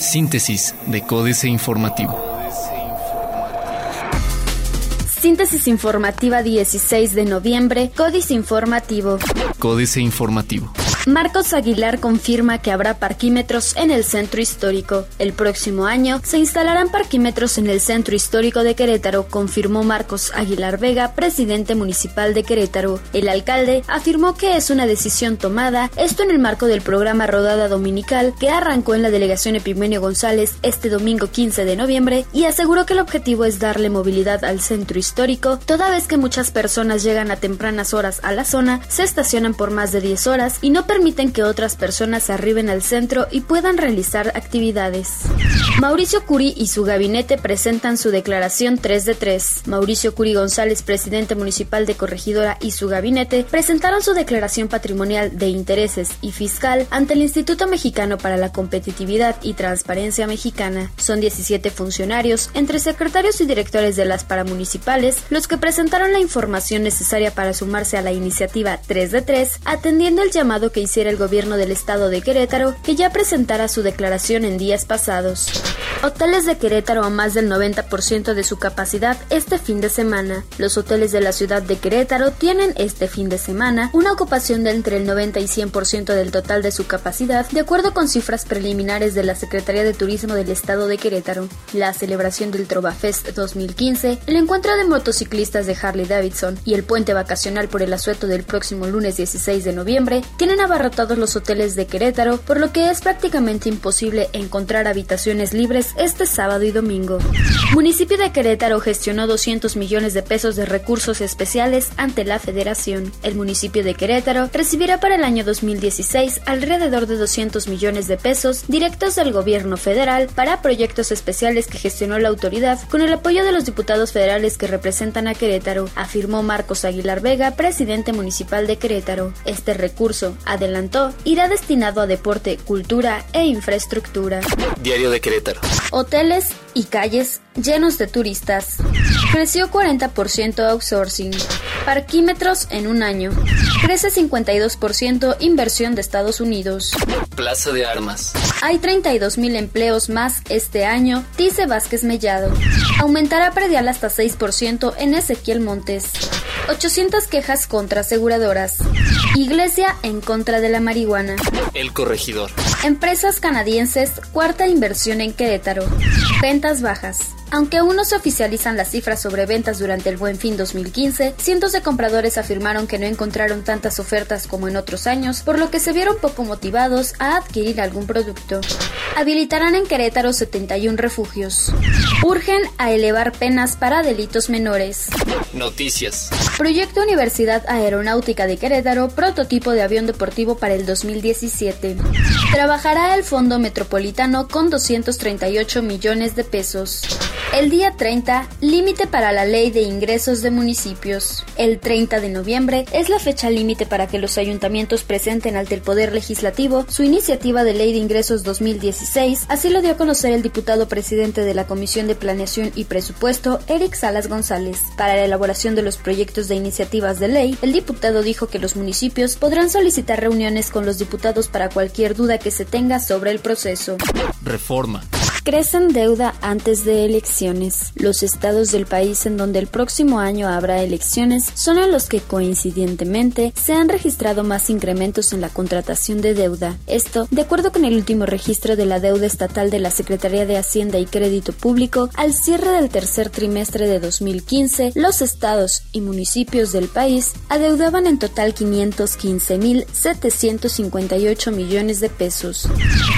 Síntesis de Códice Informativo. Síntesis informativa 16 de noviembre, Códice Informativo. Códice Informativo. Marcos Aguilar confirma que habrá parquímetros en el centro histórico. El próximo año se instalarán parquímetros en el centro histórico de Querétaro, confirmó Marcos Aguilar Vega, presidente municipal de Querétaro. El alcalde afirmó que es una decisión tomada, esto en el marco del programa Rodada Dominical que arrancó en la delegación Epimenio González este domingo 15 de noviembre y aseguró que el objetivo es darle movilidad al centro histórico, toda vez que muchas personas llegan a tempranas horas a la zona, se estacionan por más de 10 horas y no permiten que otras personas arriben al centro y puedan realizar actividades. Mauricio Curi y su gabinete presentan su declaración 3 de 3. Mauricio Curi González, presidente municipal de Corregidora, y su gabinete presentaron su declaración patrimonial de intereses y fiscal ante el Instituto Mexicano para la Competitividad y Transparencia Mexicana. Son 17 funcionarios, entre secretarios y directores de las paramunicipales, los que presentaron la información necesaria para sumarse a la iniciativa 3 de 3, atendiendo el llamado que hiciera el gobierno del estado de Querétaro, que ya presentara su declaración en días pasados. Hoteles de Querétaro a más del 90% de su capacidad este fin de semana. Los hoteles de la ciudad de Querétaro tienen este fin de semana una ocupación de entre el 90 y 100% del total de su capacidad, de acuerdo con cifras preliminares de la Secretaría de Turismo del estado de Querétaro. La celebración del Trovafest 2015, el encuentro de motociclistas de Harley Davidson y el puente vacacional por el asueto del próximo lunes 16 de noviembre tienen abarrotados los hoteles de Querétaro, por lo que es prácticamente imposible encontrar habitaciones libres este sábado y domingo. Municipio de Querétaro gestionó 200 millones de pesos de recursos especiales ante la Federación. El municipio de Querétaro recibirá para el año 2016 alrededor de 200 millones de pesos directos del gobierno federal para proyectos especiales que gestionó la autoridad con el apoyo de los diputados federales que representan a Querétaro, afirmó Marcos Aguilar Vega, presidente municipal de Querétaro. Este recurso, adelantó, irá destinado a deporte, cultura e infraestructura. Diario de Querétaro. Hoteles y calles llenos de turistas. Creció 40% outsourcing. Parquímetros en un año. Crece 52% inversión de Estados Unidos. Plaza de Armas. Hay 32.000 empleos más este año, dice Vázquez Mellado. Aumentará predial hasta 6% en Ezequiel Montes. 800 quejas contra aseguradoras. Iglesia en contra de la marihuana. El corregidor. Empresas canadienses, cuarta inversión en Querétaro. Ventas bajas. Aunque aún no se oficializan las cifras sobre ventas durante el Buen Fin 2015, cientos de compradores afirmaron que no encontraron tantas ofertas como en otros años, por lo que se vieron poco motivados a adquirir algún producto. Habilitarán en Querétaro 71 refugios. Urgen a elevar penas para delitos menores. Noticias. Proyecto Universidad Aeronáutica de Querétaro, prototipo de avión deportivo para el 2017. Trabajará el Fondo Metropolitano con 238 millones de pesos. El día 30, límite para la ley de ingresos de municipios. El 30 de noviembre es la fecha límite para que los ayuntamientos presenten ante el Poder Legislativo su iniciativa de ley de ingresos 2016, así lo dio a conocer el diputado presidente de la Comisión de Planeación y Presupuesto, Eric Salas González. Para la elaboración de los proyectos de iniciativas de ley, el diputado dijo que los municipios podrán solicitar reuniones con los diputados para cualquier duda que se tenga sobre el proceso. Reforma. Crecen deuda antes de elecciones. Los estados del país en donde el próximo año habrá elecciones son en los que coincidentemente se han registrado más incrementos en la contratación de deuda. Esto, de acuerdo con el último registro de la deuda estatal de la Secretaría de Hacienda y Crédito Público, al cierre del tercer trimestre de 2015, los estados y municipios del país adeudaban en total 515.758 millones de pesos.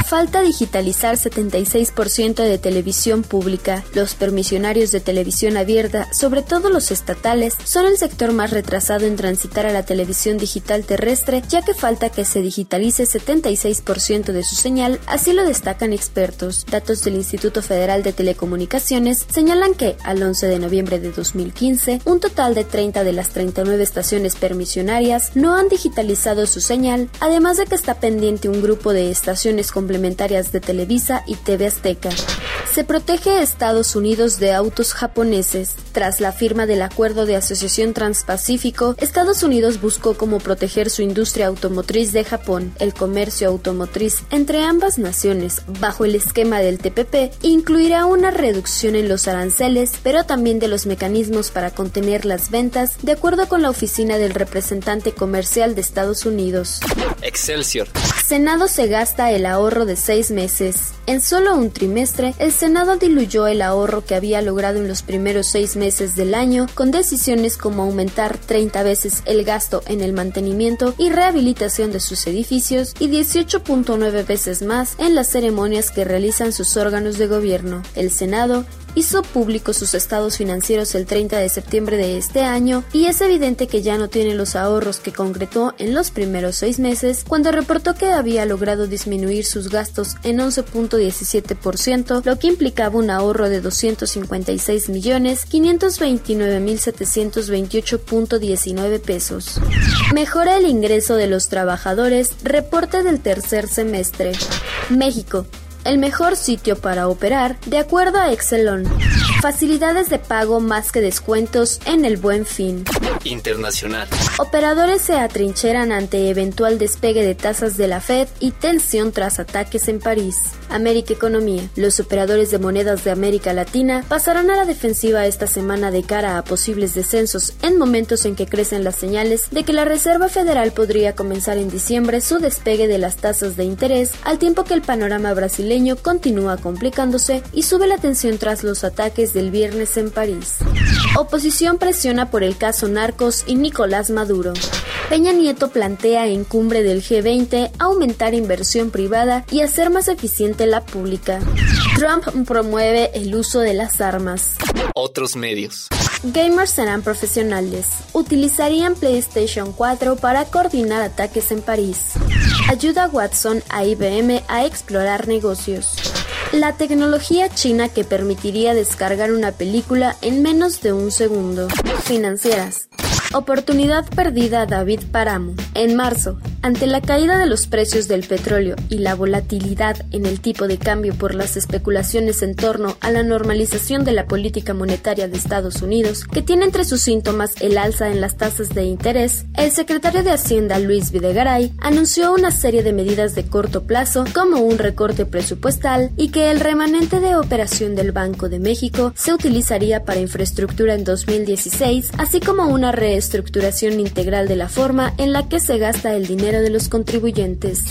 Falta digitalizar 76% de televisión pública. Los permisionarios de televisión abierta, sobre todo los estatales, son el sector más retrasado en transitar a la televisión digital terrestre, ya que falta que se digitalice 76% de su señal, así lo destacan expertos. Datos del Instituto Federal de Telecomunicaciones señalan que, al 11 de noviembre de 2015, un total de 30 de las 39 estaciones permisionarias no han digitalizado su señal, además de que está pendiente un grupo de estaciones complementarias de Televisa y TV Azteca. этаж. Se protege a Estados Unidos de autos japoneses. Tras la firma del Acuerdo de Asociación Transpacífico, Estados Unidos buscó cómo proteger su industria automotriz de Japón. El comercio automotriz entre ambas naciones, bajo el esquema del TPP, incluirá una reducción en los aranceles, pero también de los mecanismos para contener las ventas, de acuerdo con la oficina del representante comercial de Estados Unidos. Excelsior. Senado se gasta el ahorro de seis meses. En solo un trimestre, el Senado diluyó el ahorro que había logrado en los primeros seis meses del año con decisiones como aumentar 30 veces el gasto en el mantenimiento y rehabilitación de sus edificios y 18.9 veces más en las ceremonias que realizan sus órganos de gobierno. El Senado hizo público sus estados financieros el 30 de septiembre de este año y es evidente que ya no tiene los ahorros que concretó en los primeros seis meses cuando reportó que había logrado disminuir sus gastos en 11.17%, lo que implicaba un ahorro de 256 millones 529 mil 728.19 pesos. Mejora el ingreso de los trabajadores, reporte del tercer semestre. México, el mejor sitio para operar, de acuerdo a Excelon. Facilidades de pago más que descuentos en el buen fin. Internacional. Operadores se atrincheran ante eventual despegue de tasas de la Fed y tensión tras ataques en París. América Economía. Los operadores de monedas de América Latina pasarán a la defensiva esta semana de cara a posibles descensos en momentos en que crecen las señales de que la Reserva Federal podría comenzar en diciembre su despegue de las tasas de interés, al tiempo que el panorama brasileño continúa complicándose y sube la tensión tras los ataques del viernes en París. Oposición presiona por el caso Y Nicolás Maduro. Peña Nieto plantea en cumbre del G20 aumentar inversión privada y hacer más eficiente la pública. Trump promueve el uso de las armas. Otros medios. Gamers serán profesionales. Utilizarían PlayStation 4 para coordinar ataques en París. Ayuda a Watson a IBM a explorar negocios. La tecnología china que permitiría descargar una película en menos de un segundo. Financieras. Oportunidad perdida David Paramo. En marzo, ante la caída de los precios del petróleo y la volatilidad en el tipo de cambio por las especulaciones en torno a la normalización de la política monetaria de Estados Unidos, que tiene entre sus síntomas el alza en las tasas de interés, el secretario de Hacienda Luis Videgaray anunció una serie de medidas de corto plazo como un recorte presupuestal y que el remanente de operación del Banco de México se utilizaría para infraestructura en 2016, así como una reestructuración estructuración integral de la forma en la que se gasta el dinero de los contribuyentes.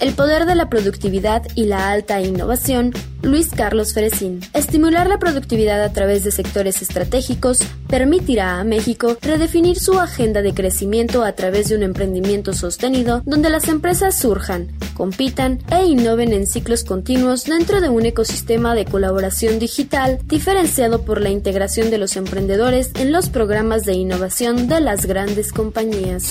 El poder de la productividad y la alta innovación, Luis Carlos Ferecín. Estimular la productividad a través de sectores estratégicos permitirá a México redefinir su agenda de crecimiento a través de un emprendimiento sostenido donde las empresas surjan, compitan e innoven en ciclos continuos dentro de un ecosistema de colaboración digital diferenciado por la integración de los emprendedores en los programas de innovación de las grandes compañías.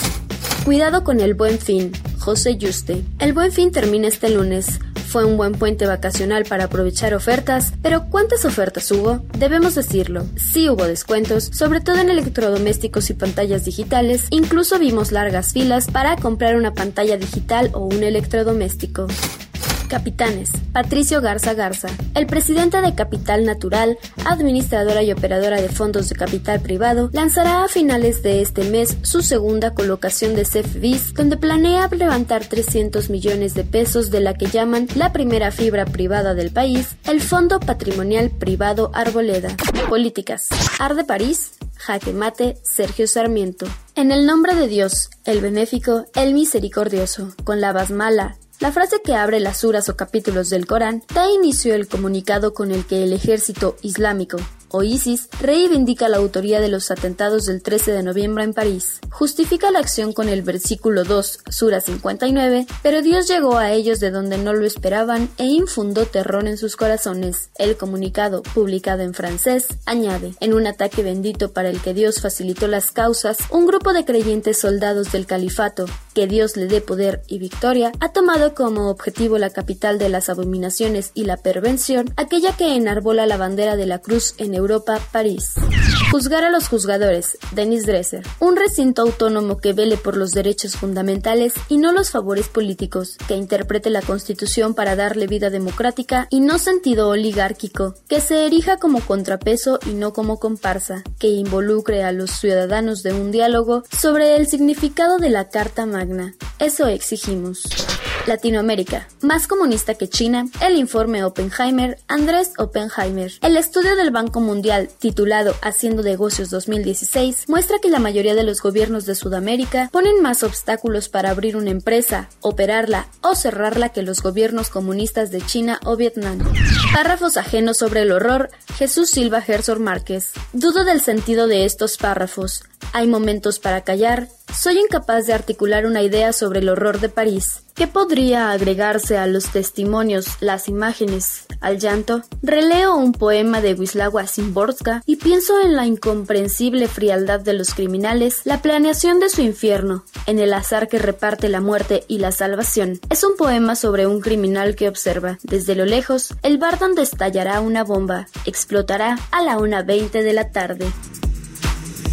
Cuidado con el buen fin. José Yuste. El buen fin termina este lunes. Fue un buen puente vacacional para aprovechar ofertas, pero ¿cuántas ofertas hubo? Debemos decirlo, sí hubo descuentos, sobre todo en electrodomésticos y pantallas digitales, incluso vimos largas filas para comprar una pantalla digital o un electrodoméstico. Capitanes. Patricio Garza Garza. El presidente de Capital Natural, administradora y operadora de fondos de capital privado, lanzará a finales de este mes su segunda colocación de CEFBIS, donde planea levantar 300 millones de pesos de la que llaman la primera fibra privada del país, el Fondo Patrimonial Privado Arboleda. Políticas. Arde París. Jaque Mate, Sergio Sarmiento. En el nombre de Dios, el benéfico, el misericordioso, con la basmala, la frase que abre las suras o capítulos del Corán da inicio al comunicado con el que el ejército islámico o ISIS reivindica la autoría de los atentados del 13 de noviembre en París. Justifica la acción con el versículo 2, Sura 59, pero Dios llegó a ellos de donde no lo esperaban e infundó terror en sus corazones. El comunicado, publicado en francés, añade, en un ataque bendito para el que Dios facilitó las causas, un grupo de creyentes soldados del califato que Dios le dé poder y victoria, ha tomado como objetivo la capital de las abominaciones y la pervención, aquella que enarbola la bandera de la cruz en Europa, París. Juzgar a los juzgadores, Denis Dresser. Un recinto autónomo que vele por los derechos fundamentales y no los favores políticos, que interprete la Constitución para darle vida democrática y no sentido oligárquico, que se erija como contrapeso y no como comparsa, que involucre a los ciudadanos de un diálogo sobre el significado de la Carta Eso exigimos. Latinoamérica, más comunista que China, el informe Oppenheimer, Andrés Oppenheimer. El estudio del Banco Mundial, titulado Haciendo negocios 2016, muestra que la mayoría de los gobiernos de Sudamérica ponen más obstáculos para abrir una empresa, operarla o cerrarla que los gobiernos comunistas de China o Vietnam. Párrafos ajenos sobre el horror, Jesús Silva Herzog Márquez. Dudo del sentido de estos párrafos. Hay momentos para callar. Soy incapaz de articular una idea sobre el horror de París. ¿Qué podría agregarse a los testimonios, las imágenes, al llanto? Releo un poema de Wisława Szymborska y pienso en la incomprensible frialdad de los criminales, la planeación de su infierno, en el azar que reparte la muerte y la salvación. Es un poema sobre un criminal que observa, desde lo lejos, el bar donde estallará una bomba, explotará a la 1.20 de la tarde.